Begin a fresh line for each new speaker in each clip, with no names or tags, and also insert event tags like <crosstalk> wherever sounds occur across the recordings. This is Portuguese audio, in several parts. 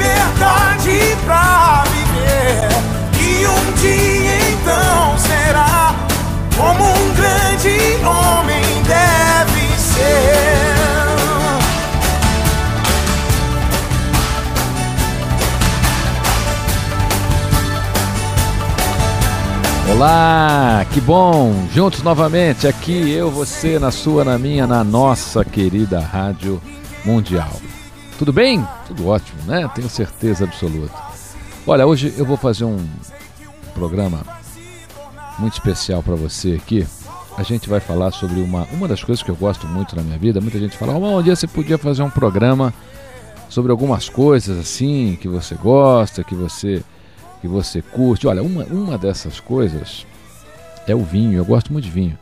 liberdade pra viver. E um dia então será como um grande homem deve ser.
Olá, que bom! Juntos novamente, aqui eu, você, na sua, na minha, na nossa querida Rádio Mundial. Tudo bem? Tudo ótimo, né? Tenho certeza absoluta. Olha, hoje eu vou fazer um programa muito especial para você aqui. A gente vai falar sobre uma, uma das coisas que eu gosto muito na minha vida. Muita gente fala, oh, um dia você podia fazer um programa sobre algumas coisas assim que você gosta, que você que você curte. Olha, uma, uma dessas coisas é o vinho. Eu gosto muito de vinho.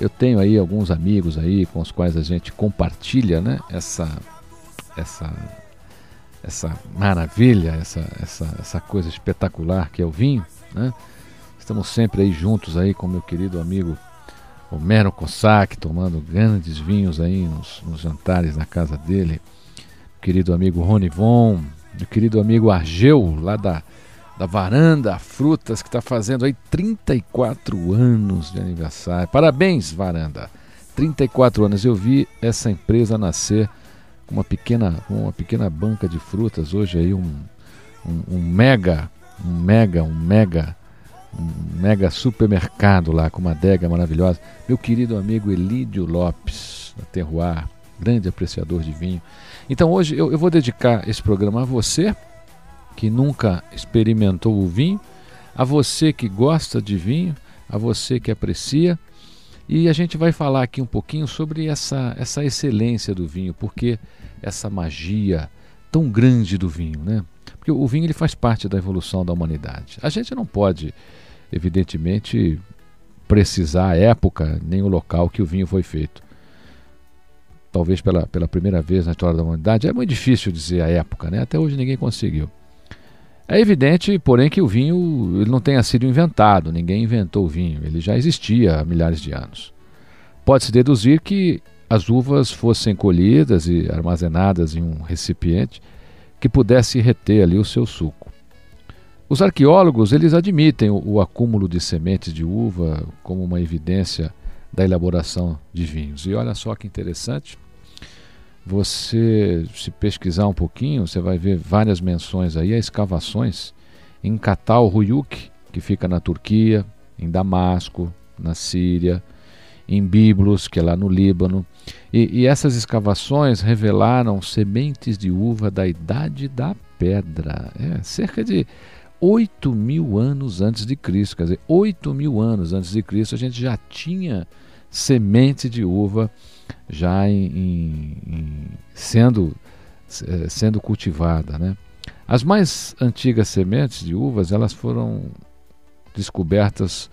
Eu tenho aí alguns amigos aí com os quais a gente compartilha, né? Essa essa essa maravilha, essa essa essa coisa espetacular que é o vinho, né? Estamos sempre aí juntos aí com meu querido amigo Homero Cossack, tomando grandes vinhos aí nos, nos jantares na casa dele. Querido amigo Rony Von, meu querido amigo Argeu, lá da, da Varanda Frutas, que está fazendo aí 34 anos de aniversário. Parabéns, Varanda! 34 anos. Eu vi essa empresa nascer uma pequena, uma pequena banca de frutas. Hoje aí um, um, um mega, um mega, um mega, um mega supermercado lá com uma adega maravilhosa. Meu querido amigo Elídio Lopes, da Terroir, grande apreciador de vinho. Então hoje eu, eu vou dedicar esse programa a você que nunca experimentou o vinho, a você que gosta de vinho, a você que aprecia. E a gente vai falar aqui um pouquinho sobre essa, essa excelência do vinho, porque essa magia tão grande do vinho, né? Porque o vinho ele faz parte da evolução da humanidade. A gente não pode, evidentemente, precisar a época nem o local que o vinho foi feito talvez pela, pela primeira vez na história da humanidade. É muito difícil dizer a época, né? até hoje ninguém conseguiu. É evidente, porém, que o vinho ele não tenha sido inventado, ninguém inventou o vinho, ele já existia há milhares de anos. Pode-se deduzir que as uvas fossem colhidas e armazenadas em um recipiente que pudesse reter ali o seu suco. Os arqueólogos eles admitem o, o acúmulo de sementes de uva como uma evidência da elaboração de vinhos. E olha só que interessante, você se pesquisar um pouquinho, você vai ver várias menções aí a escavações em Catal Ruyuk, que fica na Turquia, em Damasco, na Síria, em Biblos, que é lá no Líbano. E, e, essas escavações revelaram sementes de uva da Idade da Pedra, é, cerca de 8 mil anos antes de Cristo. Quer dizer, 8 mil anos antes de Cristo a gente já tinha semente de uva já em, em, em sendo, eh, sendo cultivada. Né? As mais antigas sementes de uvas elas foram descobertas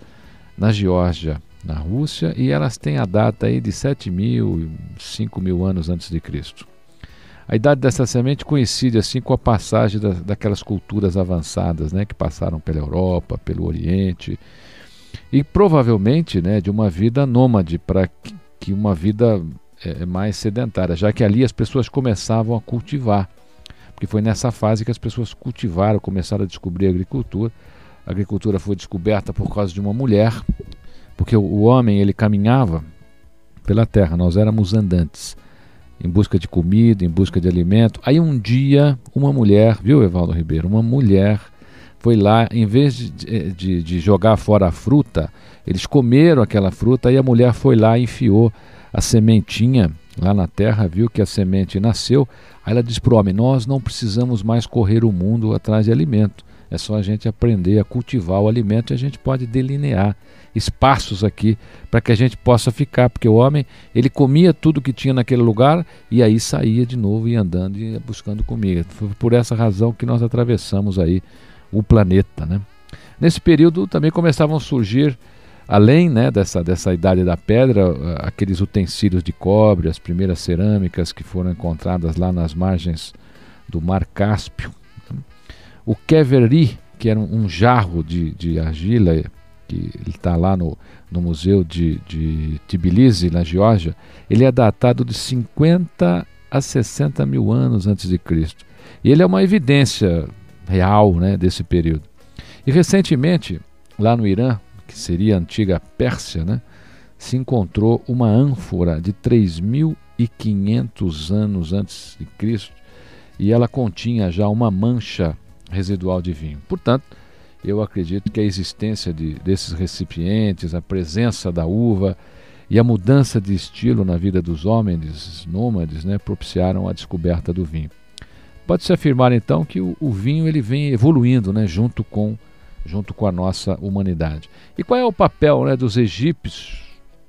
na Geórgia, na Rússia, e elas têm a data aí de 7 mil, 5 mil anos antes de Cristo. A idade dessa semente coincide assim com a passagem da, daquelas culturas avançadas, né, que passaram pela Europa, pelo Oriente, e provavelmente né, de uma vida nômade para que uma vida é, é, mais sedentária, já que ali as pessoas começavam a cultivar, porque foi nessa fase que as pessoas cultivaram, começaram a descobrir a agricultura. A agricultura foi descoberta por causa de uma mulher, porque o homem ele caminhava pela terra, nós éramos andantes, em busca de comida, em busca de alimento. Aí um dia, uma mulher, viu, Evaldo Ribeiro? Uma mulher foi lá, em vez de, de, de jogar fora a fruta, eles comeram aquela fruta e a mulher foi lá e enfiou a sementinha lá na terra, viu que a semente nasceu. Aí ela disse para o homem: Nós não precisamos mais correr o mundo atrás de alimento. É só a gente aprender a cultivar o alimento e a gente pode delinear espaços aqui para que a gente possa ficar, porque o homem ele comia tudo que tinha naquele lugar e aí saía de novo e andando e buscando comida. Foi por essa razão que nós atravessamos aí o planeta, né? Nesse período também começavam a surgir além né, dessa, dessa idade da pedra, aqueles utensílios de cobre, as primeiras cerâmicas que foram encontradas lá nas margens do Mar Cáspio, o Keveri, que era um, jarro de, de argila, que está lá no, no Museu de, de Tbilisi, na Geórgia, ele é datado de 50 a 60 mil anos antes de Cristo. E ele é uma evidência real né, desse período. E recentemente, lá no Irã, que seria a antiga Pérsia, né, se encontrou uma ânfora de 3.500 anos antes de Cristo e ela continha já uma mancha residual de vinho. Portanto, eu acredito que a existência de, desses recipientes, a presença da uva e a mudança de estilo na vida dos homens nômades né, propiciaram a descoberta do vinho. Pode-se afirmar então que o, o, vinho ele vem evoluindo né, junto, com, junto com a nossa humanidade. E qual é o papel né, dos egípcios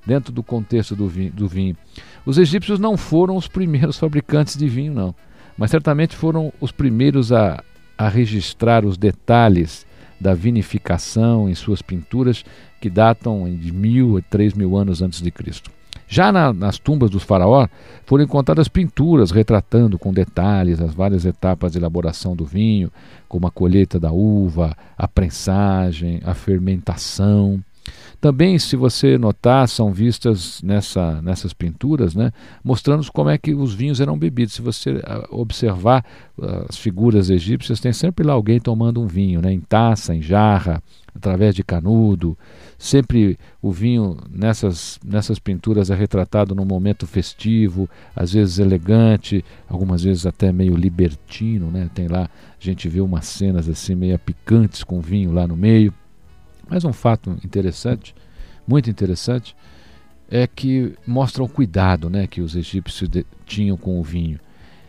dentro do contexto do vinho, do vinho? Os egípcios não foram os primeiros <laughs> fabricantes de vinho, não, mas certamente foram os primeiros a, a registrar os detalhes da vinificação em suas pinturas que datam de mil a três mil anos antes de Cristo. Já na, nas tumbas dos faraós foram encontradas pinturas retratando com detalhes as várias etapas de elaboração do vinho, como a colheita da uva, a prensagem, a fermentação. Também, se você notar, são vistas nessa, nessas pinturas, né, mostrando como é que os vinhos eram bebidos. Se você ah, observar ah, as figuras egípcias, tem sempre lá alguém tomando um vinho, né, em taça, em jarra, através de canudo. Sempre o vinho nessas, nessas pinturas é retratado num momento festivo, às vezes elegante, algumas vezes até meio libertino. Né? Tem lá, a gente vê umas cenas assim meio picantes com vinho lá no meio. Mas um fato interessante, muito interessante, é que mostra o cuidado né, que os egípcios de, tinham com o vinho.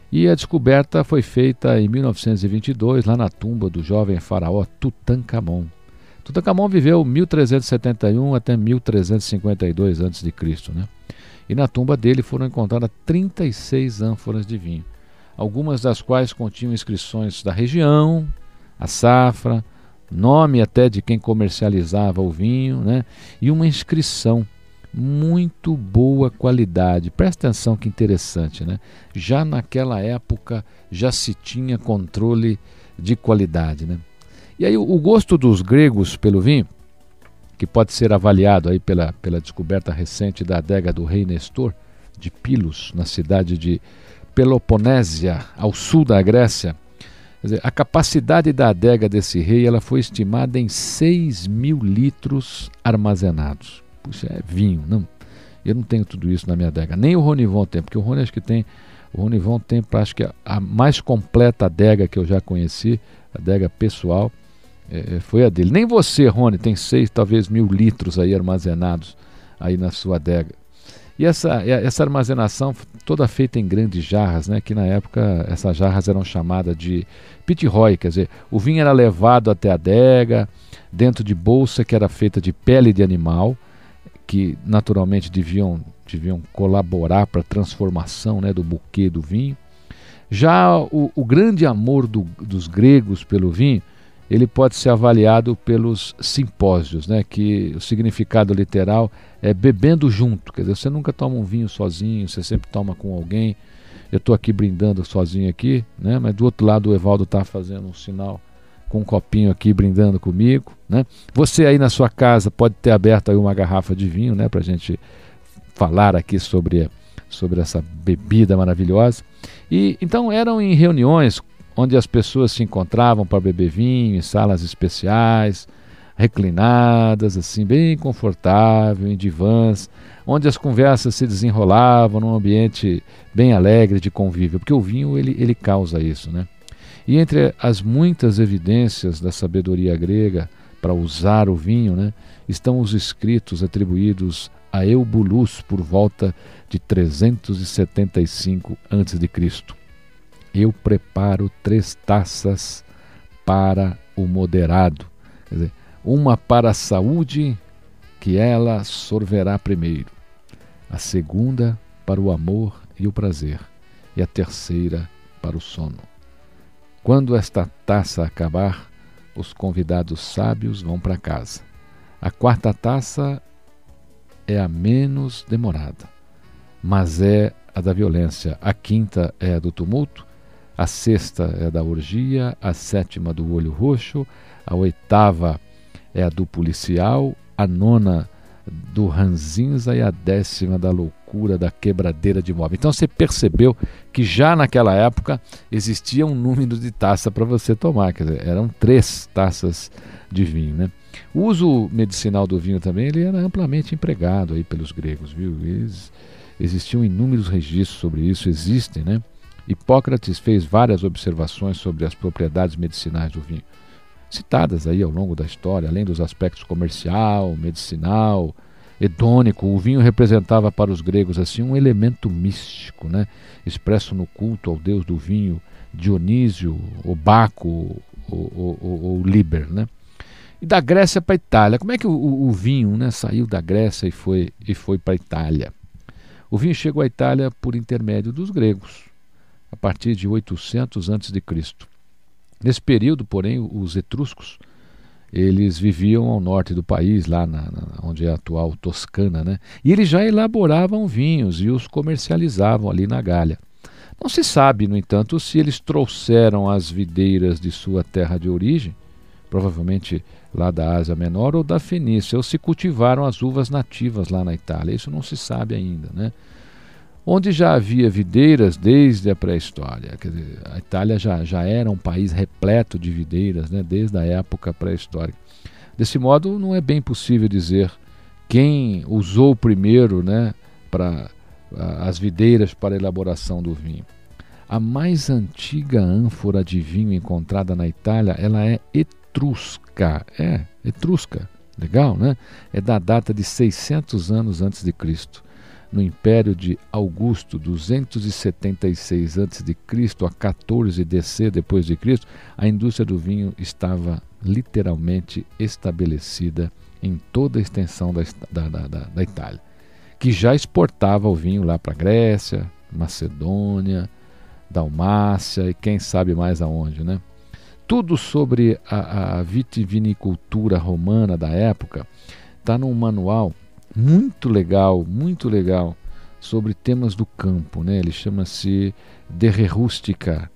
E a descoberta foi feita em 1922, lá na tumba do jovem faraó Tutankhamon. Tutankhamon viveu 1371 até 1352 a.C. Né? E na tumba dele foram encontradas 36 ânforas de vinho, algumas das quais continham inscrições da região, a safra, nome até de quem comercializava o vinho, né? E uma inscrição muito boa qualidade. Presta atenção que interessante, né? Já naquela época já se tinha controle de qualidade, né? E aí o gosto dos gregos pelo vinho, que pode ser avaliado aí pela, pela descoberta recente da adega do rei Nestor de Pilos, na cidade de Peloponésia, ao sul da Grécia, Dizer, a capacidade da adega desse rei ela foi estimada em 6 mil litros armazenados. Puxa, é vinho, não. Eu não tenho tudo isso na minha adega. Nem o Ronivon tem, porque o Rony acho que tem. O Ronivon tem, acho que a, mais completa adega que eu já conheci, adega pessoal, é, é foi a dele. Nem você, Rony, tem 6, talvez mil litros aí armazenados aí na sua adega. E essa, essa armazenação toda feita em grandes jarras, né, que na época essas jarras eram chamadas de pitirrói, quer dizer, o vinho era levado até a adega, dentro de bolsa que era feita de pele de animal, que naturalmente deviam, deviam colaborar para a transformação né, do buquê do vinho. Já o, o grande amor do, dos gregos pelo vinho ele pode ser avaliado pelos simpósios, né, que o significado literal é bebendo junto, quer dizer, você nunca toma um vinho sozinho, você sempre toma com alguém. Eu estou aqui brindando sozinho aqui, né, mas do outro lado o Evaldo está fazendo um sinal com um copinho aqui brindando comigo, né? Você aí na sua casa pode ter aberto aí uma garrafa de vinho, né, para a gente falar aqui sobre sobre essa bebida maravilhosa. E então eram em reuniões onde as pessoas se encontravam para beber vinho, em salas especiais, reclinadas, assim, bem confortável, em divãs, onde as conversas se desenrolavam num ambiente bem alegre de convívio, porque o vinho ele, ele causa isso, né? E entre as muitas evidências da sabedoria grega para usar o vinho, né, estão os escritos atribuídos a Eubulus por volta de 375 a.C. Eu preparo três taças para o moderado, quer dizer, uma para a saúde, que ela sorverá primeiro, a segunda para o amor e o prazer, e a terceira para o sono. Quando esta taça acabar, os convidados sábios vão para casa. A quarta taça é a menos demorada, mas é a da violência. A quinta é a do tumulto, a sexta é da orgia, a sétima do olho roxo, a oitava é a do policial, a nona do ranzinza e a décima da loucura da quebradeira de móvel. Então você percebeu que já naquela época existia um número de taça para você tomar, quer dizer, eram três taças de vinho, né? O uso medicinal do vinho também ele era amplamente empregado aí pelos gregos, viu? Eles, existiam inúmeros registros sobre isso, existem, né? Hipócrates fez várias observações sobre as propriedades medicinais do vinho citadas aí ao longo da história, além dos aspectos comercial, medicinal, hedônico, o vinho representava para os gregos assim um elemento místico, né? expresso no culto ao deus do vinho, Dionísio, ou Baco, ou, Liber. Né? E da Grécia para a Itália, como é que o, o, vinho né, saiu da Grécia e foi, e foi para a Itália? O vinho chegou à Itália por intermédio dos gregos, a partir de 800 a.C. Nesse período, porém, os etruscos eles viviam ao norte do país, lá na, na, onde é a atual Toscana, né? E eles já elaboravam vinhos e os comercializavam ali na Gália. Não se sabe, no entanto, se eles trouxeram as videiras de sua terra de origem, provavelmente lá da Ásia Menor ou da Fenícia, ou se cultivaram as uvas nativas lá na Itália. Isso não se sabe ainda, né? Onde já havia videiras desde a pré-história. A Itália já, já era um país repleto de videiras né, desde a época pré-histórica. Desse modo, não é bem possível dizer quem usou primeiro né, para as videiras para a elaboração do vinho. A mais antiga ânfora de vinho encontrada na Itália, ela é etrusca. É, etrusca. Legal, né? É da data de 600 anos antes de Cristo no Império de Augusto, 276 a.C. a 14 DC depois de Cristo, a indústria do vinho estava literalmente estabelecida em toda a extensão da, da, da, da Itália, que já exportava o vinho lá para Grécia, Macedônia, Dalmácia e quem sabe mais aonde, né? Tudo sobre a, a vitivinicultura romana da época está num manual muito legal, muito legal sobre temas do campo, né? Ele chama-se De Re Rústica.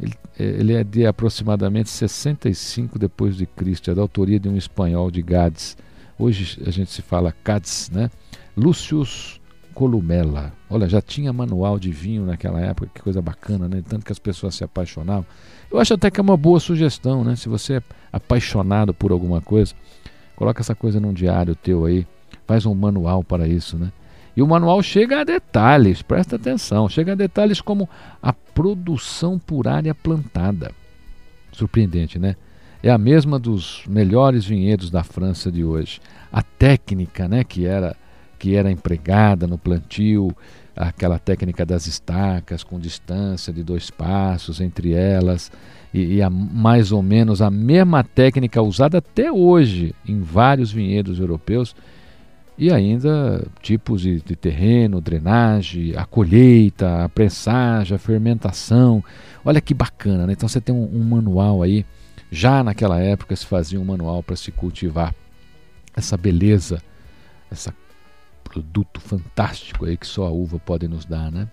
Ele, é, ele, é de aproximadamente 65 depois de Cristo, é da autoria de um espanhol de Gades. Hoje a gente se fala Cádiz, né? Lúcius Columela. Olha, já tinha manual de vinho naquela época, que coisa bacana, né? Tanto que as pessoas se apaixonavam. Eu acho até que é uma boa sugestão, né? Se você é apaixonado por alguma coisa, coloca essa coisa num diário teu aí faz um manual para isso, né? E o manual chega a detalhes, presta atenção, chega a detalhes como a produção por área plantada. Surpreendente, né? É a mesma dos melhores vinhedos da França de hoje. A técnica, né, que era que era empregada no plantio, aquela técnica das estacas com distância de dois passos entre elas, e, e a, mais ou menos a mesma técnica usada até hoje em vários vinhedos europeus e ainda tipos de, de, terreno, drenagem, a colheita, a pressagem, a fermentação. Olha que bacana, né? Então você tem um, um manual aí. Já naquela época se fazia um manual para se cultivar essa beleza, esse produto fantástico aí que só a uva pode nos dar, né?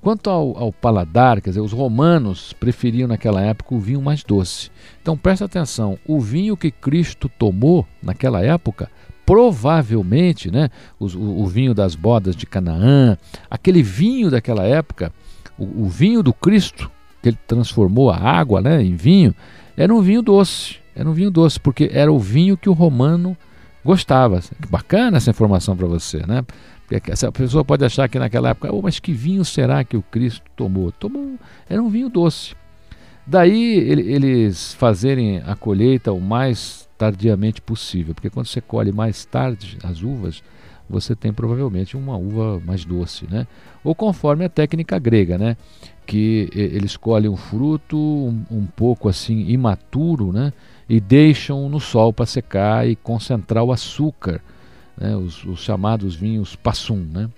Quanto ao, ao, paladar, quer dizer, os romanos preferiam naquela época o vinho mais doce. Então presta atenção, o vinho que Cristo tomou naquela época provavelmente, né, o, o, vinho das bodas de Canaã, aquele vinho daquela época, o, o, vinho do Cristo, que ele transformou a água né, em vinho, era um vinho doce. Era um vinho doce, porque era o vinho que o romano gostava. Que bacana essa informação para você, né? Porque essa pessoa pode achar que naquela época, oh, mas que vinho será que o Cristo tomou? Tomou, era um vinho doce. Daí eles fazerem a colheita o mais tardiamente possível, porque quando você colhe mais tarde as uvas, você tem provavelmente uma uva mais doce, né? Ou conforme a técnica grega, né? Que eles colhem o fruto um, um pouco assim imaturo, né? E deixam no sol para secar e concentrar o açúcar, né? os, os chamados vinhos passum, né?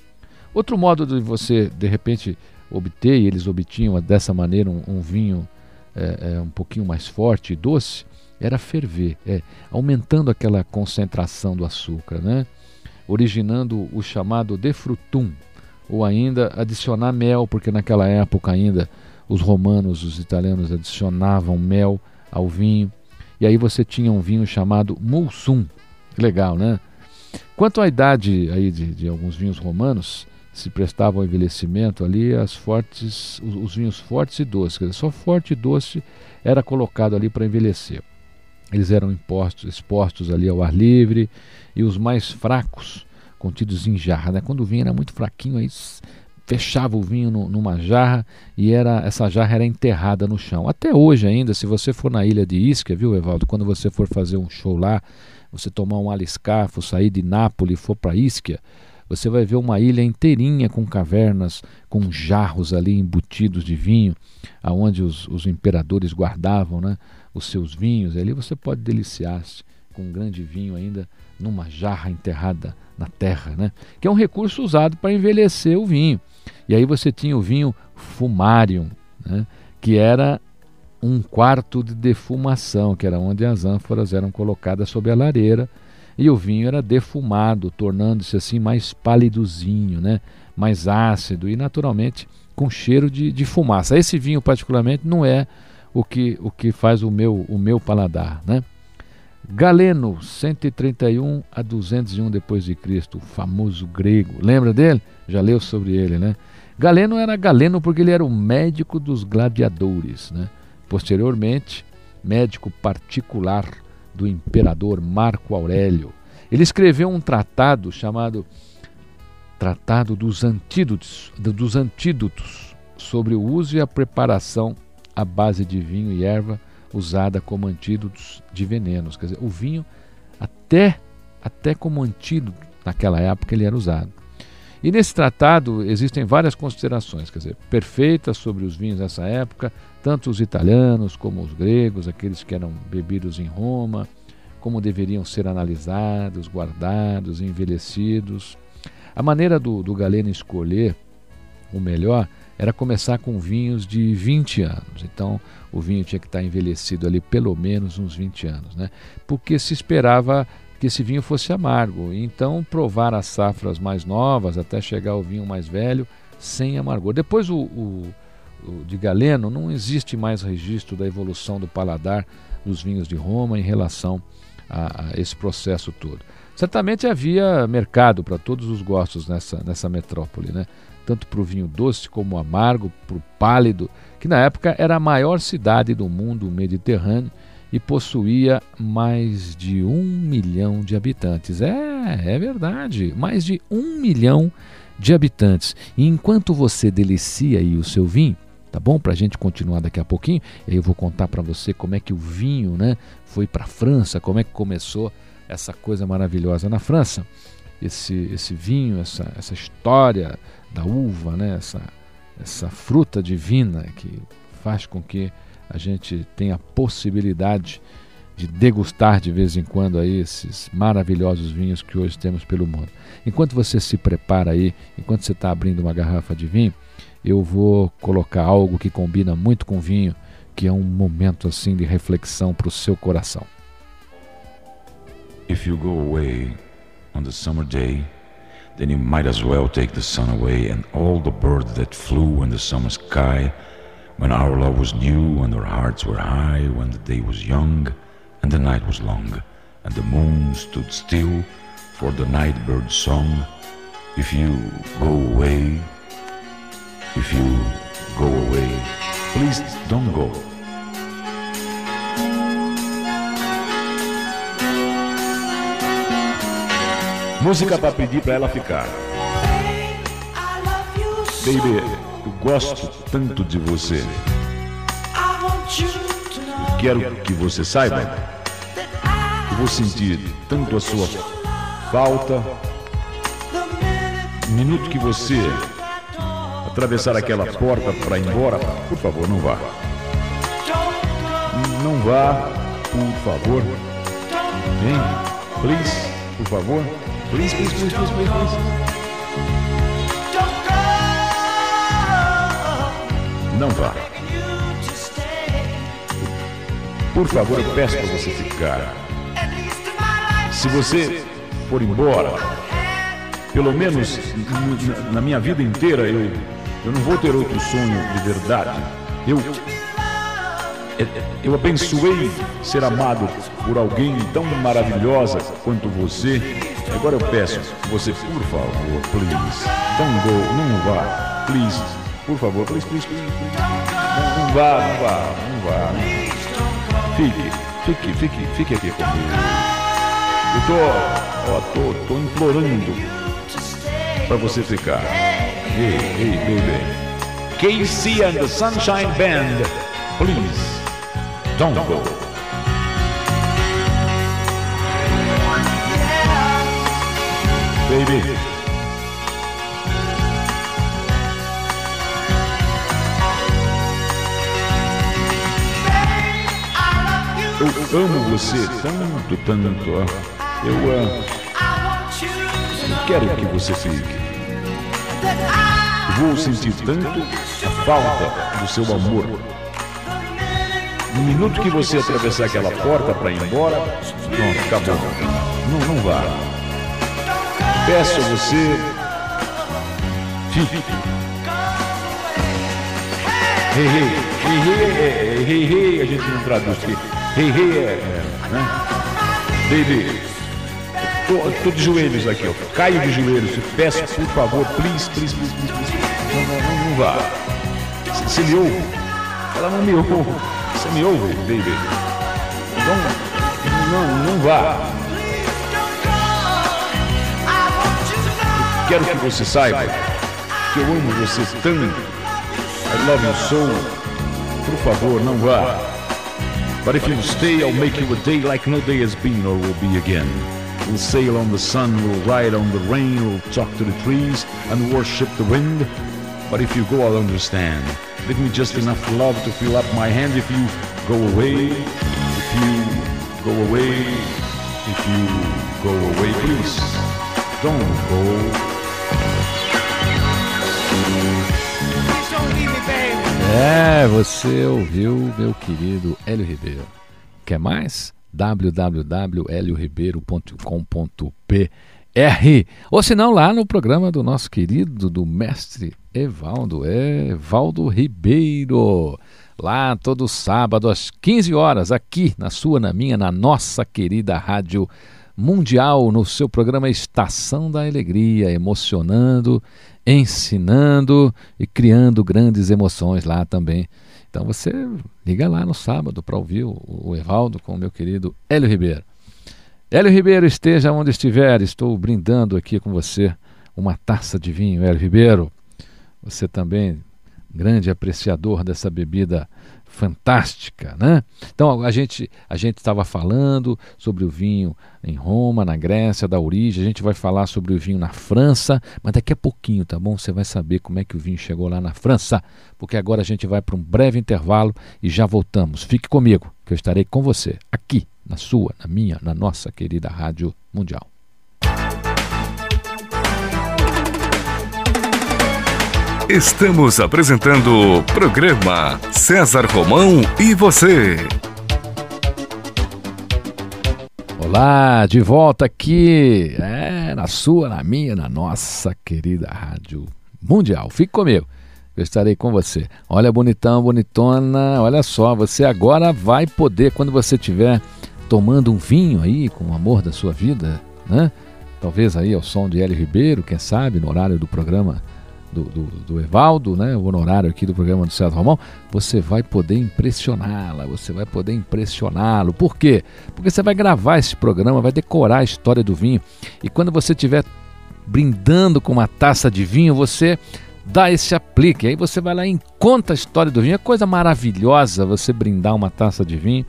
Outro modo de você de repente obter, e eles obtinham dessa maneira um, um vinho é, é, um pouquinho mais forte e doce, era ferver, é, aumentando aquela concentração do açúcar, né? originando o chamado defrutum, ou ainda adicionar mel, porque naquela época ainda os romanos, os italianos adicionavam mel ao vinho, e aí você tinha um vinho chamado mulsum, legal, né? Quanto à idade aí de, de alguns vinhos romanos, se prestavam ao envelhecimento ali as fortes, os, os vinhos fortes e doces, quer dizer, só forte e doce era colocado ali para envelhecer. Eles eram impostos, expostos ali ao ar livre e os mais fracos contidos em jarra. Né? Quando o vinho era muito fraquinho, aí fechava o vinho no, numa jarra e era essa jarra era enterrada no chão. Até hoje ainda, se você for na ilha de Ischia, viu, Evaldo, quando você for fazer um show lá, você tomar um aliscafo, sair de Nápoles e for para Ischia, você vai ver uma ilha inteirinha com cavernas, com jarros ali embutidos de vinho, aonde os, os imperadores guardavam né, os seus vinhos. E ali você pode deliciar-se com um grande vinho ainda numa jarra enterrada na terra, né? que é um recurso usado para envelhecer o vinho. E aí você tinha o vinho fumarium, né? que era um quarto de defumação, que era onde as ânforas eram colocadas sob a lareira e o vinho era defumado, tornando-se assim mais palidozinho, né? mais ácido e naturalmente com cheiro de, de fumaça. Esse vinho particularmente não é o que, o que faz o meu, o meu paladar, né? Galeno, 131 a 201 depois de Cristo, o famoso grego. Lembra dele? Já leu sobre ele, né? Galeno era Galeno porque ele era o médico dos gladiadores, né? Posteriormente, médico particular do imperador Marco Aurélio. Ele escreveu um tratado chamado Tratado dos Antídotos, dos Antídotos sobre o uso e a preparação à base de vinho e erva usada como antídotos de venenos. Quer dizer, o vinho, até, até como antídoto, naquela época, ele era usado. E nesse tratado existem várias considerações, quer dizer, perfeitas sobre os vinhos dessa época, tanto os italianos como os gregos, aqueles que eram bebidos em Roma, como deveriam ser analisados, guardados, envelhecidos. A maneira do, do Galeno escolher o melhor era começar com vinhos de 20 anos. Então, o vinho tinha que estar envelhecido ali pelo menos uns 20 anos, né? Porque se esperava que esse vinho fosse amargo. Então, provar as safras mais novas até chegar ao vinho mais velho sem amargor. Depois, o, o, o de Galeno, não existe mais registro da evolução do paladar dos vinhos de Roma em relação a, a esse processo todo. Certamente havia mercado para todos os gostos nessa, nessa metrópole, né? Tanto para o vinho doce como amargo, para o pálido, que na época era a maior cidade do mundo mediterrâneo e possuía mais de um milhão de habitantes. É, é verdade, mais de um milhão de habitantes. E enquanto você delicia aí o seu vinho, tá bom? Para a gente continuar daqui a pouquinho, eu vou contar para você como é que o vinho, né, foi para a França, como é que começou essa coisa maravilhosa na França. Esse, esse vinho, essa, essa história da uva, né, essa, essa fruta divina que faz com que a gente tem a possibilidade de degustar de vez em quando aí esses maravilhosos vinhos que hoje temos pelo mundo. Enquanto você se prepara aí, enquanto você está abrindo uma garrafa de vinho, eu vou colocar algo que combina muito com vinho, que é um momento assim de reflexão para o seu coração.
If you go away on the summer day, then you might as well take the sun away and all the birds that flew in the summer sky. When our love was new and our hearts were high, when the day was young and the night was long, and the moon stood still for the night bird's song. If you go away, if you go away, please don't go. Música para pedir para ela ficar. Baby, eu gosto tanto de você. Quero que você saiba. Eu vou sentir tanto a sua falta. No minuto que você atravessar aquela porta para ir embora, por favor, não vá. Não vá, por favor. Hein? Please, por favor. Please, please, please, please, please, please. Não vá. Por favor, eu peço para você ficar. Se você for embora, pelo menos na minha vida inteira, eu, eu não vou ter outro sonho de verdade. Eu, eu abençoei ser amado por alguém tão maravilhosa quanto você. Agora eu peço, você, por favor, please, don't go, não vá, please, por favor, please, please, please, please. Não, vá, não vá, não vá. Fique, fique, fique, fique aqui comigo. Eu tô, ó, tô, tô implorando para você ficar. Hey, hey, baby. KC and the Sunshine Band, please, don't go. Baby. Eu amo você tanto, tanto. Eu, eu quero que você fique. Vou sentir tanto a falta do seu amor. No minuto que você atravessar aquela porta para ir embora, pronto, acabou. Não, não vá. Peço a você, hey, hey, hey, hey, a gente não traduz aqui. Hey, hey, é, é, né? Baby, tô de joelhos aqui, ó. Caio de joelhos. Peço, por favor, please, please, please, please, please. Não, não, não, vá. Você me ouve? Ela não me ouve. Você me ouve, baby? Não, não, não vá. Quero que você saiba que eu amo você tanto. I love you so. Por favor, não vá. But if you stay, I'll make you a day like no day has been or will be again. We'll sail on the sun, we'll ride on the rain, we'll talk to the trees and worship the wind. But if you go, I'll understand. Give me just enough love to fill up my hand if you go away. If you go away. If you go away, please. Don't go.
É, você ouviu meu querido Hélio Ribeiro. Quer mais? www.helioribeiro.com.br Ou se não, lá no programa do nosso querido, do mestre Evaldo, é Evaldo Ribeiro. Lá todo sábado às 15 horas, aqui na sua, na minha, na nossa querida Rádio Mundial, no seu programa Estação da Alegria, emocionando ensinando e criando grandes emoções lá também. Então você liga lá no sábado para ouvir o, Evaldo com o meu querido Hélio Ribeiro. Hélio Ribeiro, esteja onde estiver, estou brindando aqui com você uma taça de vinho, Hélio Ribeiro. Você também, grande apreciador dessa bebida fantástica, né? Então a gente a gente estava falando sobre o vinho em Roma, na Grécia, da origem. A gente vai falar sobre o vinho na França, mas daqui a pouquinho, tá bom? Você vai saber como é que o vinho chegou lá na França, porque agora a gente vai para um breve intervalo e já voltamos. Fique comigo, que eu estarei com você aqui na sua, na minha, na nossa querida Rádio Mundial.
Estamos apresentando o programa César Romão e você.
Olá, de volta aqui, é, na sua, na minha, na nossa querida Rádio Mundial. Fique comigo, eu estarei com você. Olha, bonitão, bonitona, olha só, você agora vai poder, quando você estiver tomando um vinho aí com o amor da sua vida, né? Talvez aí ao som de Hélio Ribeiro, quem sabe, no horário do programa do, do, do, Evaldo, né, o honorário aqui do programa do César Romão, você vai poder impressioná-la, você vai poder impressioná-lo. Por quê? Porque você vai gravar esse programa, vai decorar a história do vinho. E quando você estiver brindando com uma taça de vinho, você dá esse aplique. Aí você vai lá e conta a história do vinho. É coisa maravilhosa você brindar uma taça de vinho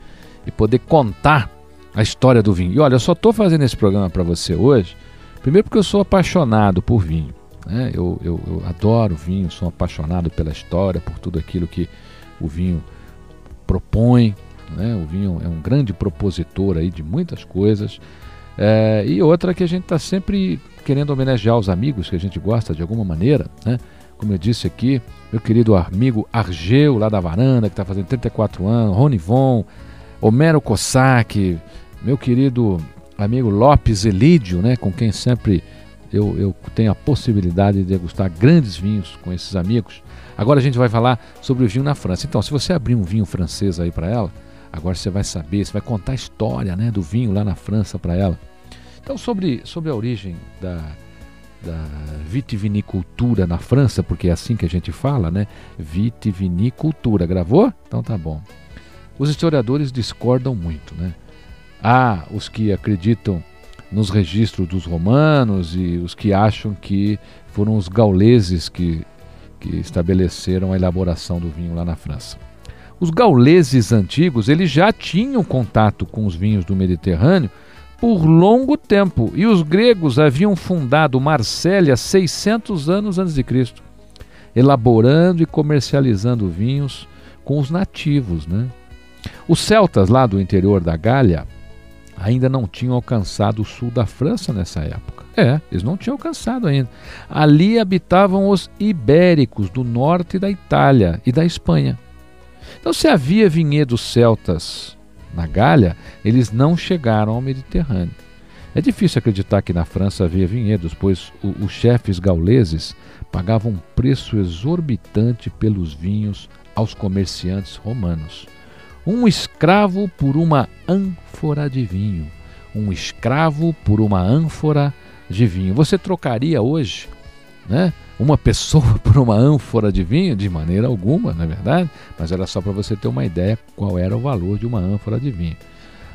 e poder contar a história do vinho. E olha, eu só estou fazendo esse programa para você hoje, primeiro porque eu sou apaixonado por vinho. Né? Eu, eu, eu adoro vinho, sou apaixonado pela história, por tudo aquilo que o vinho propõe. Né? O vinho é um grande propositor aí de muitas coisas. É, e outra que a gente está sempre querendo homenagear os amigos que a gente gosta de alguma maneira. Né? Como eu disse aqui, meu querido amigo Argeu, lá da Varanda, que está fazendo 34 anos, Rony Von, Homero Cossack, meu querido amigo Lopes Elídio, né, com quem sempre eu, eu tenho a possibilidade de degustar grandes vinhos com esses amigos. Agora a gente vai falar sobre o vinho na França. Então, se você abrir um vinho francês aí para ela, agora você vai saber, você vai contar a história né, do vinho lá na França para ela. Então, sobre, sobre a origem da, da vitivinicultura na França, porque é assim que a gente fala, né? Vitivinicultura. Gravou? Então tá bom. Os historiadores discordam muito, né? Há os que acreditam nos registros dos romanos e os que acham que foram os gauleses que, que estabeleceram a elaboração do vinho lá na França. Os gauleses antigos eles já tinham contato com os vinhos do Mediterrâneo por longo tempo e os gregos haviam fundado Marsella 600 anos antes de Cristo, elaborando e comercializando vinhos com os nativos, né? Os celtas lá do interior da Gália ainda não tinham alcançado o sul da França nessa época. É, eles não tinham alcançado ainda. Ali habitavam os ibéricos do norte da Itália e da Espanha. Então, se havia vinhedos celtas na Gália, eles não chegaram ao Mediterrâneo. É difícil acreditar que na França havia vinhedos, pois os chefes gauleses pagavam um preço exorbitante pelos vinhos aos comerciantes romanos. Um escravo por uma ânfora de vinho. Um escravo por uma ânfora de vinho. Você trocaria hoje, né? Uma pessoa <laughs> por uma ânfora de vinho? De maneira alguma, não é verdade? Mas era só para você ter uma ideia qual era o valor de uma ânfora de vinho.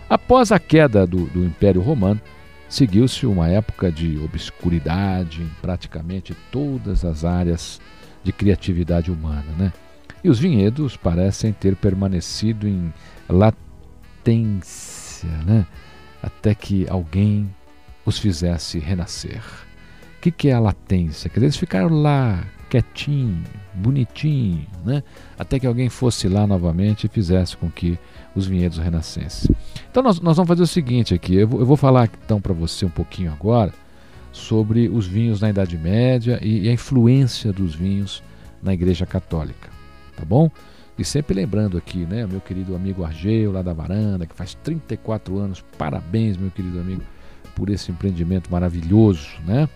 Após a queda do, do Império Romano, seguiu-se uma época de obscuridade em praticamente todas as áreas de criatividade humana, né? E os vinhedos parecem ter permanecido em latência, né? até que alguém os fizesse renascer. O que, que é a latência? Quer dizer, eles ficaram lá quietinho, bonitinho, né? até que alguém fosse lá novamente e fizesse com que os vinhedos renascessem. Então nós, nós vamos fazer o seguinte aqui, eu vou, eu vou falar então para você um pouquinho agora sobre os vinhos na Idade Média e, e a influência dos vinhos na Igreja Católica tá bom? E sempre lembrando aqui, né, meu querido amigo Argeu, lá da varanda, que faz 34 anos, parabéns, meu querido amigo, por esse empreendimento maravilhoso, né?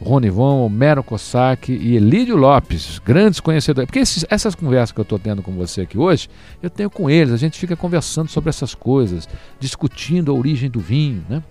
Ronivon, Homero Cossack e Elídio Lopes, grandes conhecedores. Porque esses, essas conversas que eu estou tendo com você aqui hoje, eu tenho com eles, a gente fica conversando sobre essas coisas, discutindo a origem do vinho, né?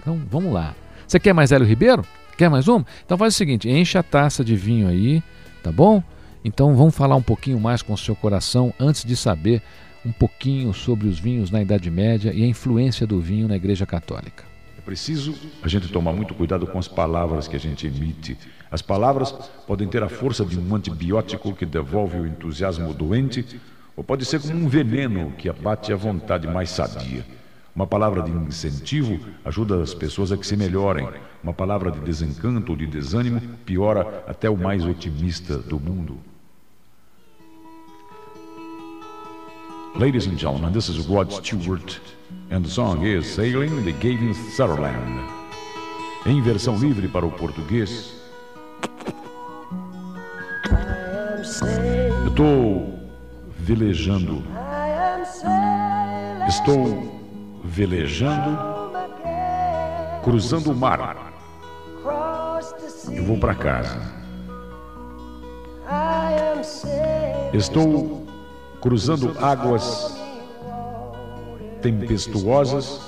Então, vamos lá. Você quer mais Hélio Ribeiro? Quer mais um? Então faz o seguinte, enche a taça de vinho aí, tá bom? Então vamos falar um pouquinho mais com o seu coração antes de saber um pouquinho sobre os vinhos na Idade Média e a influência do vinho na Igreja Católica.
É preciso a gente tomar muito cuidado com as palavras que a gente emite. As palavras podem ter a força de um antibiótico que devolve o entusiasmo doente, ou pode ser como um veneno que abate a vontade mais sadia. Uma palavra de incentivo ajuda as pessoas a que se melhorem. Uma palavra de desencanto ou de desânimo piora até o mais otimista do mundo. Ladies and gentlemen, this is Rod Stewart, and the song is Sailing the Gavin Sutherland. Em versão livre para o português. Eu estou velejando. Estou velejando, cruzando o mar. Eu vou para casa. Estou cruzando águas tempestuosas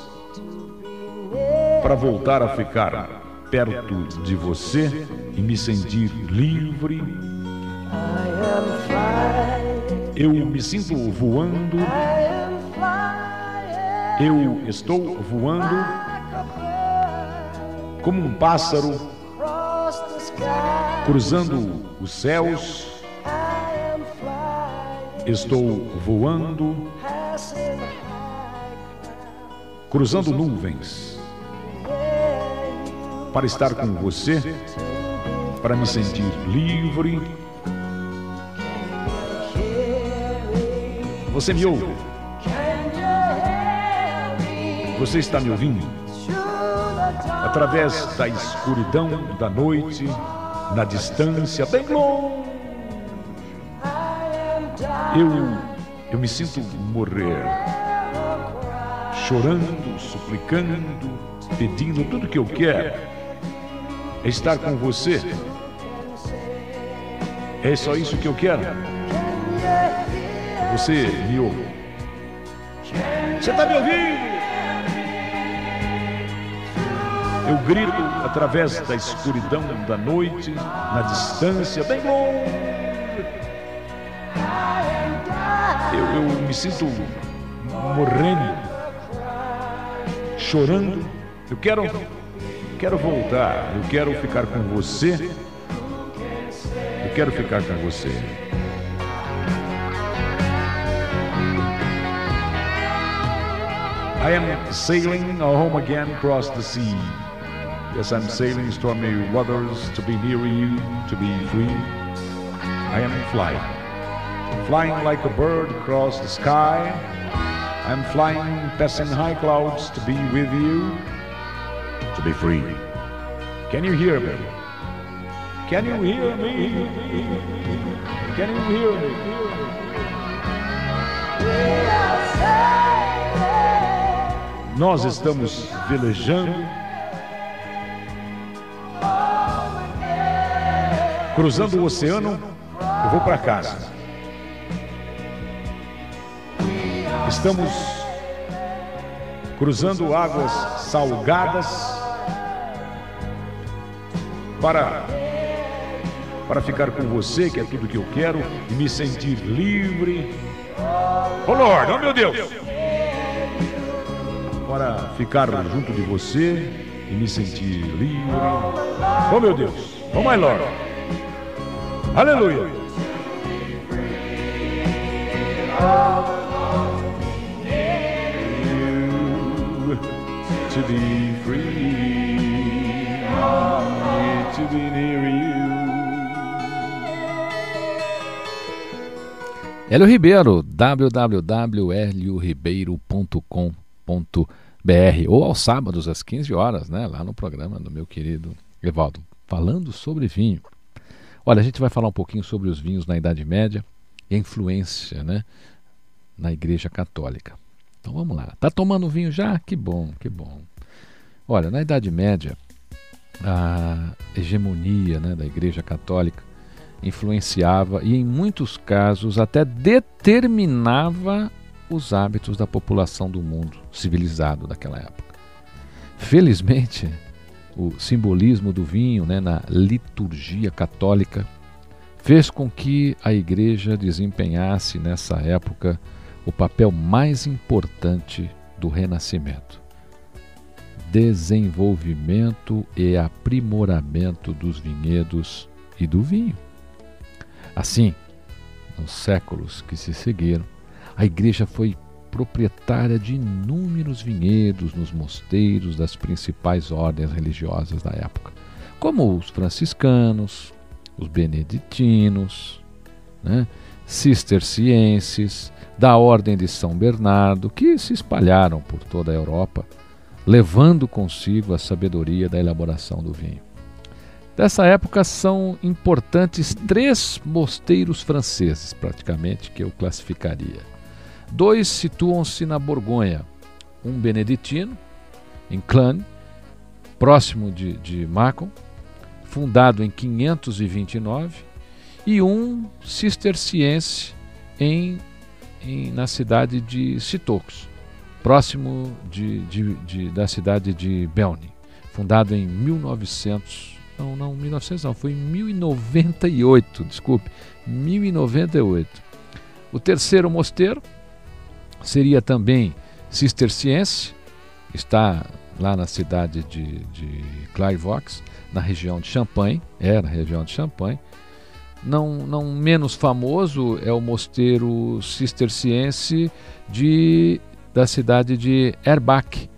para voltar a ficar perto de você e me sentir livre. Eu me sinto voando. Eu estou voando como um pássaro cruzando os céus. Estou voando, cruzando nuvens, para estar com você, para me sentir livre. Você me ouve? Você está me ouvindo? Através da escuridão da noite, na distância, bem longe. Eu, eu me sinto morrer, chorando, suplicando, pedindo tudo que eu quero. É estar com você. É só isso que eu quero. Você me ouve. Você está me ouvindo? Eu grito através da escuridão da noite, na distância, bem longe. Me sinto morrendo, chorando. Eu quero, quero voltar. Eu quero ficar com você. Eu quero ficar com você. I am sailing home again across the sea. Yes, I'm sailing stormy waters to be near you, to be free. I am flying, flying like a bird across the sky. I'm flying, passing high clouds to be with you, to be free. Can you hear me? Can you hear me? Can you hear me? Nós estamos velejando cruzando o oceano, eu vou para casa. Estamos cruzando águas salgadas para para ficar com você, que é tudo que eu quero, e me sentir livre. Oh Lord, oh meu Deus! Para ficar junto de você e me sentir livre. Oh meu Deus, oh my Lord. Aleluia. To be free, to be near you.
Hélio Ribeiro, www.helioribeiro.com.br ou aos sábados às 15 horas, né, lá no programa do meu querido Evaldo, falando sobre vinho. Olha, a gente vai falar um pouquinho sobre os vinhos na Idade Média e a influência né, na Igreja Católica. Então vamos lá. Tá tomando vinho já? Que bom, que bom. Olha, na Idade Média, a hegemonia né, da Igreja Católica influenciava e, em muitos casos, até determinava os hábitos da população do mundo civilizado daquela época. Felizmente, o simbolismo do vinho né, na liturgia católica fez com que a igreja desempenhasse nessa época o papel mais importante do renascimento. Desenvolvimento e aprimoramento dos vinhedos e do vinho. Assim, nos séculos que se seguiram, a igreja foi proprietária de inúmeros vinhedos nos mosteiros das principais ordens religiosas da época, como os franciscanos, os beneditinos, né, cistercienses, da Ordem de São Bernardo, que se espalharam por toda a Europa, levando consigo a sabedoria da elaboração do vinho. Dessa época são importantes três mosteiros franceses, praticamente, que eu classificaria. Dois situam-se na Borgonha, um beneditino, em Clane, próximo de, de Macon, fundado em 529, e um cisterciense em, em, na cidade de Citocos, próximo de, de, de, da cidade de Belne, fundado em 1900, não, não, 1900 não, foi em 1098, desculpe, 1098. O terceiro mosteiro seria também cisterciense, está lá na cidade de, de Clairvaux, na região de Champagne, é na região de Champagne. Não, não menos famoso é o mosteiro cisterciense de, da cidade de Erbach,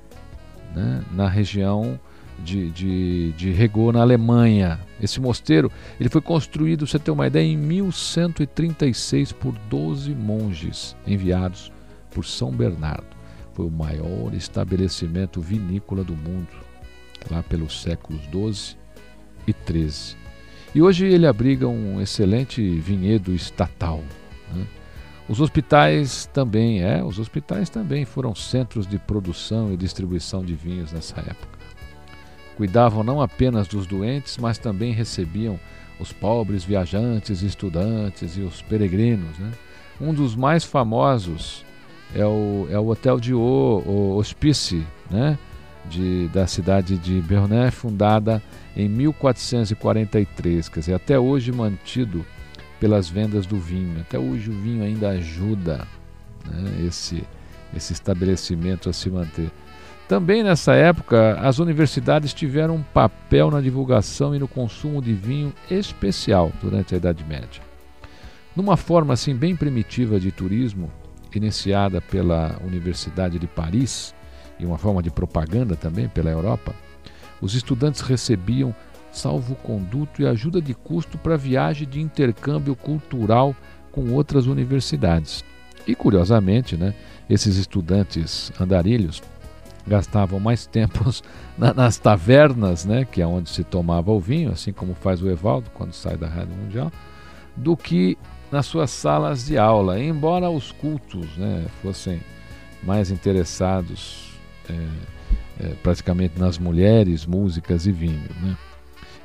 né, na região de, de, de Regô, na Alemanha. Esse mosteiro ele foi construído, você ter uma ideia, em 1136 por 12 monges enviados por São Bernardo. Foi o maior estabelecimento vinícola do mundo, lá pelos séculos 12 e 13. E hoje ele abriga um excelente vinhedo estatal. Né? Os hospitais também, é, os hospitais também foram centros de produção e distribuição de vinhos nessa época. Cuidavam não apenas dos doentes, mas também recebiam os pobres viajantes, estudantes e os peregrinos. Né? Um dos mais famosos é o, é o Hotel de O, o Hospice, né? de, da cidade de Bernay, fundada em 1443, quer dizer, até hoje mantido pelas vendas do vinho. Até hoje o vinho ainda ajuda né, esse, esse estabelecimento a se manter. Também nessa época, as universidades tiveram um papel na divulgação e no consumo de vinho especial durante a Idade Média. Numa forma assim bem primitiva de turismo, iniciada pela Universidade de Paris e uma forma de propaganda também pela Europa, os estudantes recebiam salvo-conduto e ajuda de custo para viagem de intercâmbio cultural com outras universidades. E curiosamente, né, esses estudantes andarilhos gastavam mais tempos <laughs> nas tavernas, né, que é onde se tomava o vinho, assim como faz o Evaldo quando sai da Rádio Mundial, do que nas suas salas de aula, embora os cultos né, fossem mais interessados é, é, praticamente nas mulheres, músicas e vinho. Né?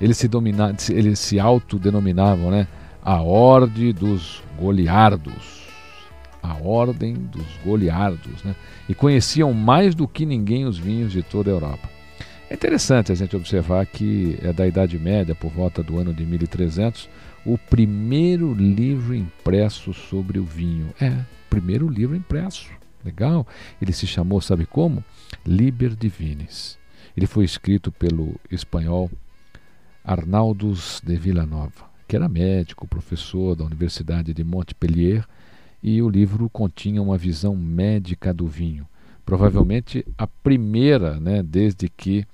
Eles se, domina, eles se autodenominavam né, a Ordem dos Goliardos. A Ordem dos Goliardos. Né? E conheciam mais do que ninguém os vinhos de toda a Europa. É interessante a gente observar que é da Idade Média, por volta do ano de 1300, o primeiro livro impresso sobre o vinho. É, primeiro livro impresso. Legal. Ele se chamou, sabe como? Liber Divinis. Ele foi escrito pelo espanhol Arnaldos de Villanova, que era médico, professor da Universidade de Montpellier, e o livro continha uma visão médica do vinho. Provavelmente a primeira, né, desde que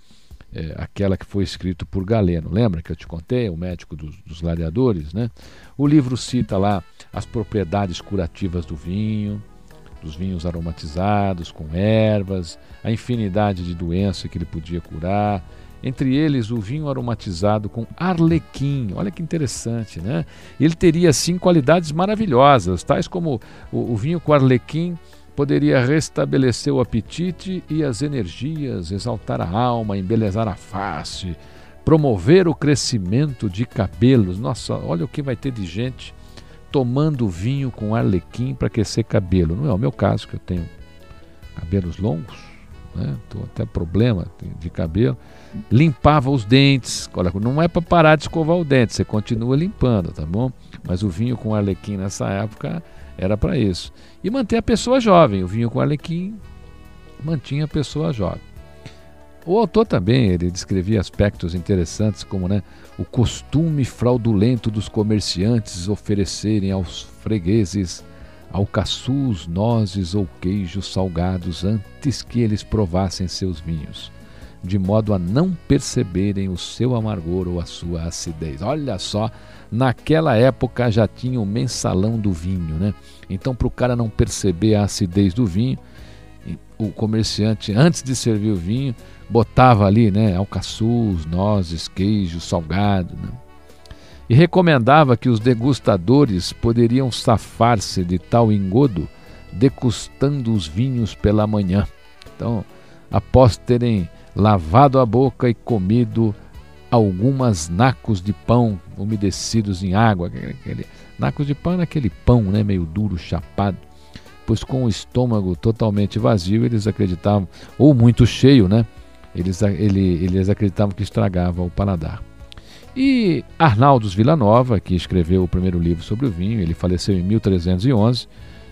é, aquela que foi escrito por Galeno. Lembra que eu te contei, o médico dos, dos gladiadores? Né? O livro cita lá as propriedades curativas do vinho, dos vinhos aromatizados com ervas, a infinidade de doenças que ele podia curar, entre eles o vinho aromatizado com arlequim. Olha que interessante, né? Ele teria sim qualidades maravilhosas, tais como o, o vinho com arlequim poderia restabelecer o apetite e as energias, exaltar a alma, embelezar a face, promover o crescimento de cabelos. Nossa, olha o que vai ter de gente tomando vinho com arlequim para aquecer cabelo. Não é o meu caso, que eu tenho cabelos longos, né? Tô até problema de cabelo. Limpava os dentes. Não é para parar de escovar o dente, você continua limpando, tá bom? Mas o vinho com arlequim nessa época era para isso. E manter a pessoa jovem. O vinho com arlequim mantinha a pessoa jovem. O autor também ele descrevia aspectos interessantes como né, o costume fraudulento dos comerciantes oferecerem aos fregueses alcaçuz, nozes ou queijos salgados antes que eles provassem seus vinhos, de modo a não perceberem o seu amargor ou a sua acidez. Olha só Naquela época já tinha o mensalão do vinho, né? Então, para o cara não perceber a acidez do vinho, o comerciante, antes de servir o vinho, botava ali, né, alcaçuz, nozes, queijo, salgado, né? E recomendava que os degustadores poderiam safar-se de tal engodo degustando os vinhos pela manhã. Então, após terem lavado a boca e comido algumas nacos de pão umedecidos em água. Aquele, nacos de pão é aquele pão né, meio duro, chapado. Pois com o estômago totalmente vazio, eles acreditavam, ou muito cheio, né? Eles, ele, eles acreditavam que estragava o paladar. E Arnaldos Villanova, que escreveu o primeiro livro sobre o vinho, ele faleceu em 1311,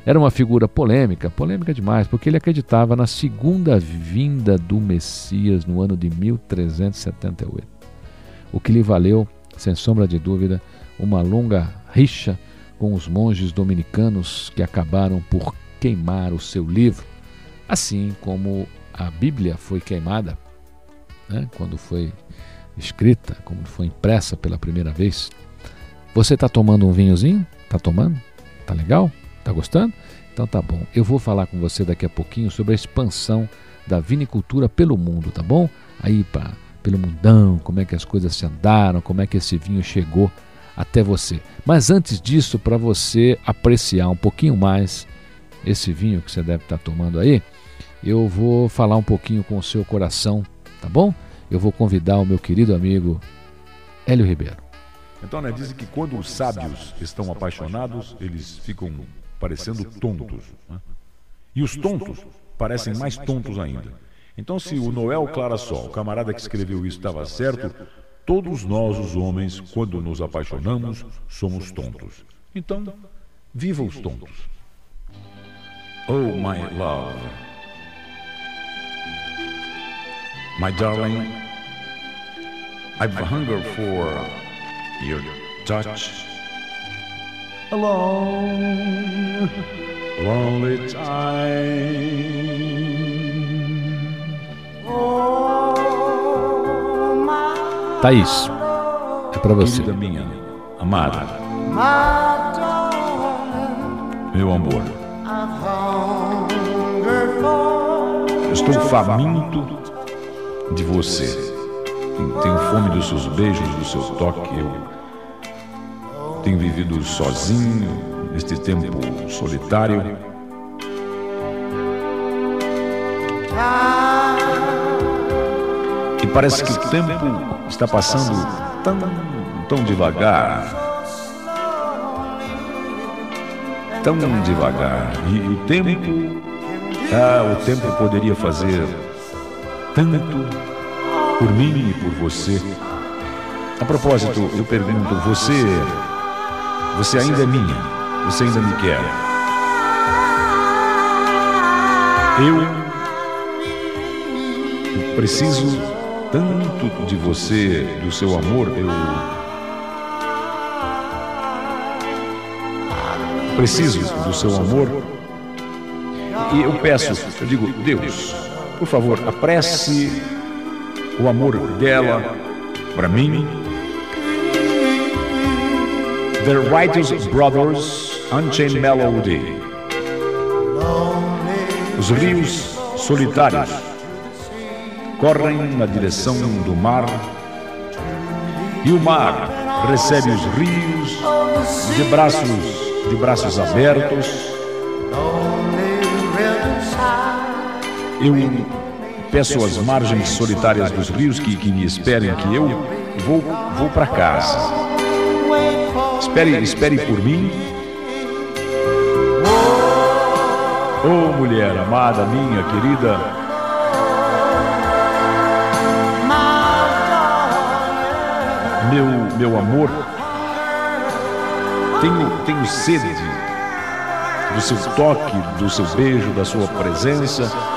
era uma figura polêmica, polêmica demais, porque ele acreditava na segunda vinda do Messias no ano de 1378. O que lhe valeu, sem sombra de dúvida, uma longa rixa com os monges dominicanos que acabaram por queimar o seu livro, assim como a Bíblia foi queimada né, quando foi escrita, como foi impressa pela primeira vez. Você está tomando um vinhozinho? Está tomando? Tá legal? Tá gostando? Então tá bom. Eu vou falar com você daqui a pouquinho sobre a expansão da vinicultura pelo mundo, tá bom? Aí pá, pelo mundão, como é que as coisas se andaram, como é que esse vinho chegou até você. Mas antes disso, para você apreciar um pouquinho mais esse vinho que você deve estar tá tomando aí, eu vou falar um pouquinho com o seu coração, tá bom? Eu vou convidar o meu querido amigo Hélio Ribeiro.
Então, né, dizem que quando os sábios estão apaixonados, eles ficam parecendo tontos. Né? E os tontos parecem mais tontos ainda. Então, se o Noel Clarasol, o camarada que escreveu isso, estava certo, todos nós, os homens, quando nos apaixonamos, somos tontos. Então, viva os tontos. Oh, my love. My darling, I've hunger for your touch. A long, lonely time.
Thaís, é para você.
Querida minha, amada, meu amor, estou faminto de você. Tenho fome dos seus beijos, do seu toque. Eu tenho vivido sozinho neste tempo solitário. E parece que o tempo está passando tão, tão devagar. Tão devagar. E o tempo. Ah, o tempo poderia fazer tanto por mim e por você. A propósito, eu pergunto: você. Você ainda é minha? Você ainda me quer? Eu. preciso tanto de você, do seu amor, eu preciso do seu amor. E eu peço, eu digo, Deus, por favor, apresse o amor dela para mim. The Righteous Brothers, Unchained Melody. Os rios solitários correm na direção do mar, e o mar recebe os rios de braços, de braços abertos. Eu peço às margens solitárias dos rios que, que me esperem que eu vou, vou para casa. Espere, espere por mim. Oh, mulher amada, minha querida, meu, meu amor, tenho, tenho sede do seu toque, do seu beijo, da sua presença.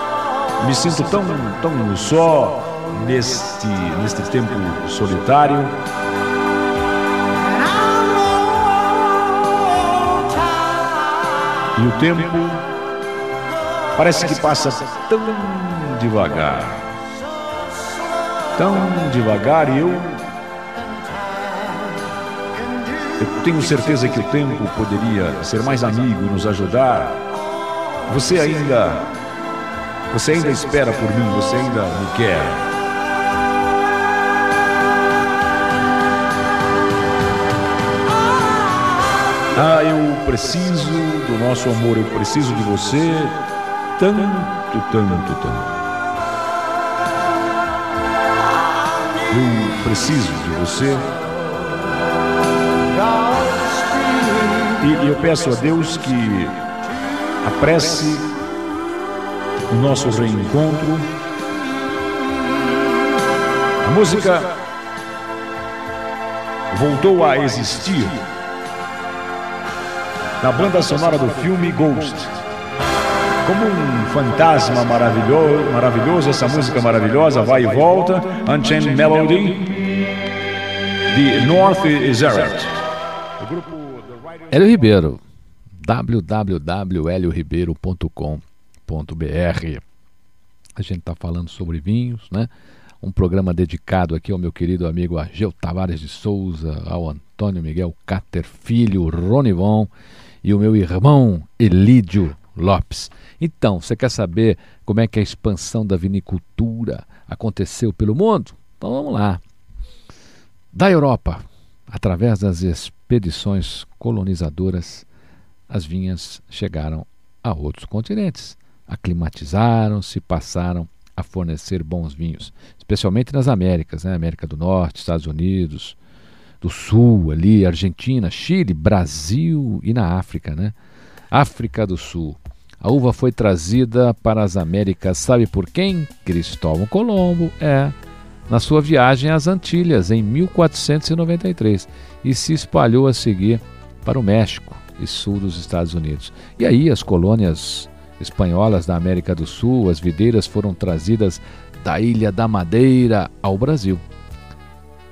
Me sinto tão, tão só neste, neste tempo solitário. E o tempo parece que passa tão devagar. Tão devagar e eu Eu tenho certeza que o tempo poderia ser mais amigo e nos ajudar. Você ainda. Você ainda espera por mim, você ainda me quer. Ah, eu preciso do nosso amor, eu preciso de você tanto, tanto, tanto. Eu preciso de você. E eu peço a Deus que apresse o nosso reencontro
A música voltou a existir na banda sonora do filme Ghost. Como um fantasma maravilhoso, maravilhoso, essa música maravilhosa vai e volta, Unchained Melody, The North Eric.
Hélio Ribeiro, www.helioribeiro.com.br. A gente está falando sobre vinhos, né? Um programa dedicado aqui ao meu querido amigo Ageu Tavares de Souza, ao Antônio Miguel Cater Filho, Ronivon e o meu irmão Elídio Lopes. Então, você quer saber como é que a expansão da vinicultura aconteceu pelo mundo? Então vamos lá. Da Europa, através das expedições colonizadoras, as vinhas chegaram a outros continentes, aclimatizaram-se, passaram a fornecer bons vinhos, especialmente nas Américas, né? América do Norte, Estados Unidos, do Sul, ali, Argentina, Chile, Brasil e na África, né? África do Sul. A uva foi trazida para as Américas, sabe por quem? Cristóvão Colombo, é, na sua viagem às Antilhas em 1493 e se espalhou a seguir para o México e sul dos Estados Unidos. E aí as colônias espanholas da América do Sul, as videiras foram trazidas da Ilha da Madeira ao Brasil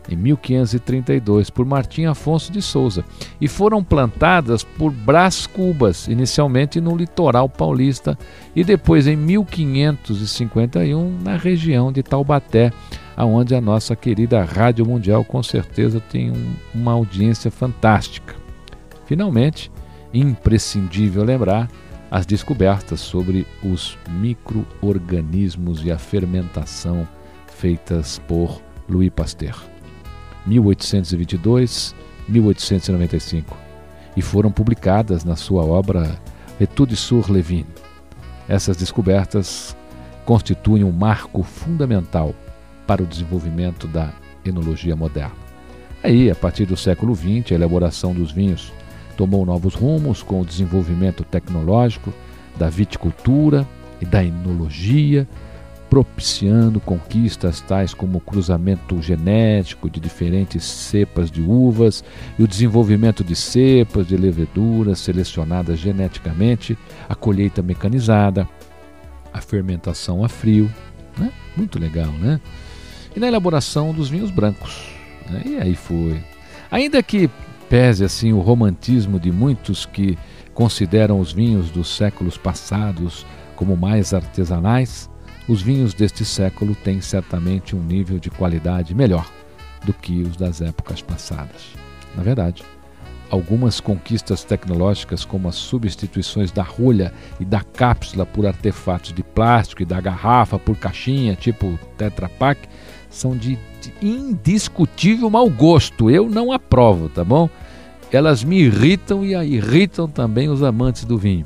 em 1532 por Martim Afonso de Souza e foram plantadas por Brás Cubas, inicialmente no litoral paulista e depois em 1551 na região de Taubaté, aonde a nossa querida Rádio Mundial com certeza tem um, uma audiência fantástica. Finalmente, imprescindível lembrar as descobertas sobre os microorganismos e a fermentação feitas por Louis Pasteur. 1822, 1895 e foram publicadas na sua obra Etude sur Levin. Essas descobertas constituem um marco fundamental para o desenvolvimento da enologia moderna. Aí, a partir do século XX, a elaboração dos vinhos tomou novos rumos com o desenvolvimento tecnológico da viticultura e da enologia, propiciando conquistas tais como o cruzamento genético de diferentes cepas de uvas e o desenvolvimento de cepas de leveduras selecionadas geneticamente, a colheita mecanizada, a fermentação a frio, né? muito legal, né? E na elaboração dos vinhos brancos. Né? E aí foi. Ainda que pese assim o romantismo de muitos que consideram os vinhos dos séculos passados como mais artesanais, os vinhos deste século têm certamente um nível de qualidade melhor do que os das épocas passadas. Na verdade, algumas conquistas tecnológicas, como as substituições da rolha e da cápsula por artefatos de plástico e da garrafa por caixinha, tipo Tetra Pak, são de, indiscutível mau gosto. Eu não aprovo, tá bom? Elas me irritam e irritam também os amantes do vinho.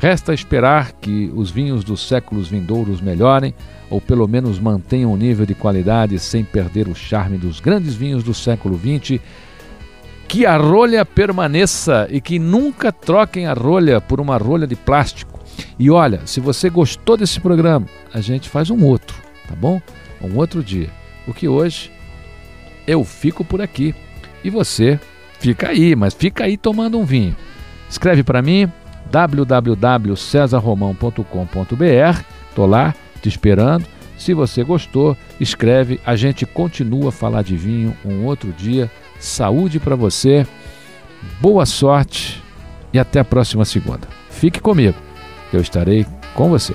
Resta esperar que os vinhos dos séculos vindouros melhorem, ou pelo menos mantenham o nível de qualidade sem perder o charme dos grandes vinhos do século XX. Que a rolha permaneça e que nunca troquem a rolha por uma rolha de plástico. E olha, se você gostou desse programa, a gente faz um outro, tá bom? Um outro dia. Porque hoje eu fico por aqui e você fica aí, mas fica aí tomando um vinho. Escreve para mim, www.cesarromão.com.br. Estou lá te esperando. Se você gostou, escreve. A gente continua a falar de vinho um outro dia. Saúde para você, boa sorte e até a próxima segunda. Fique comigo, eu estarei com você.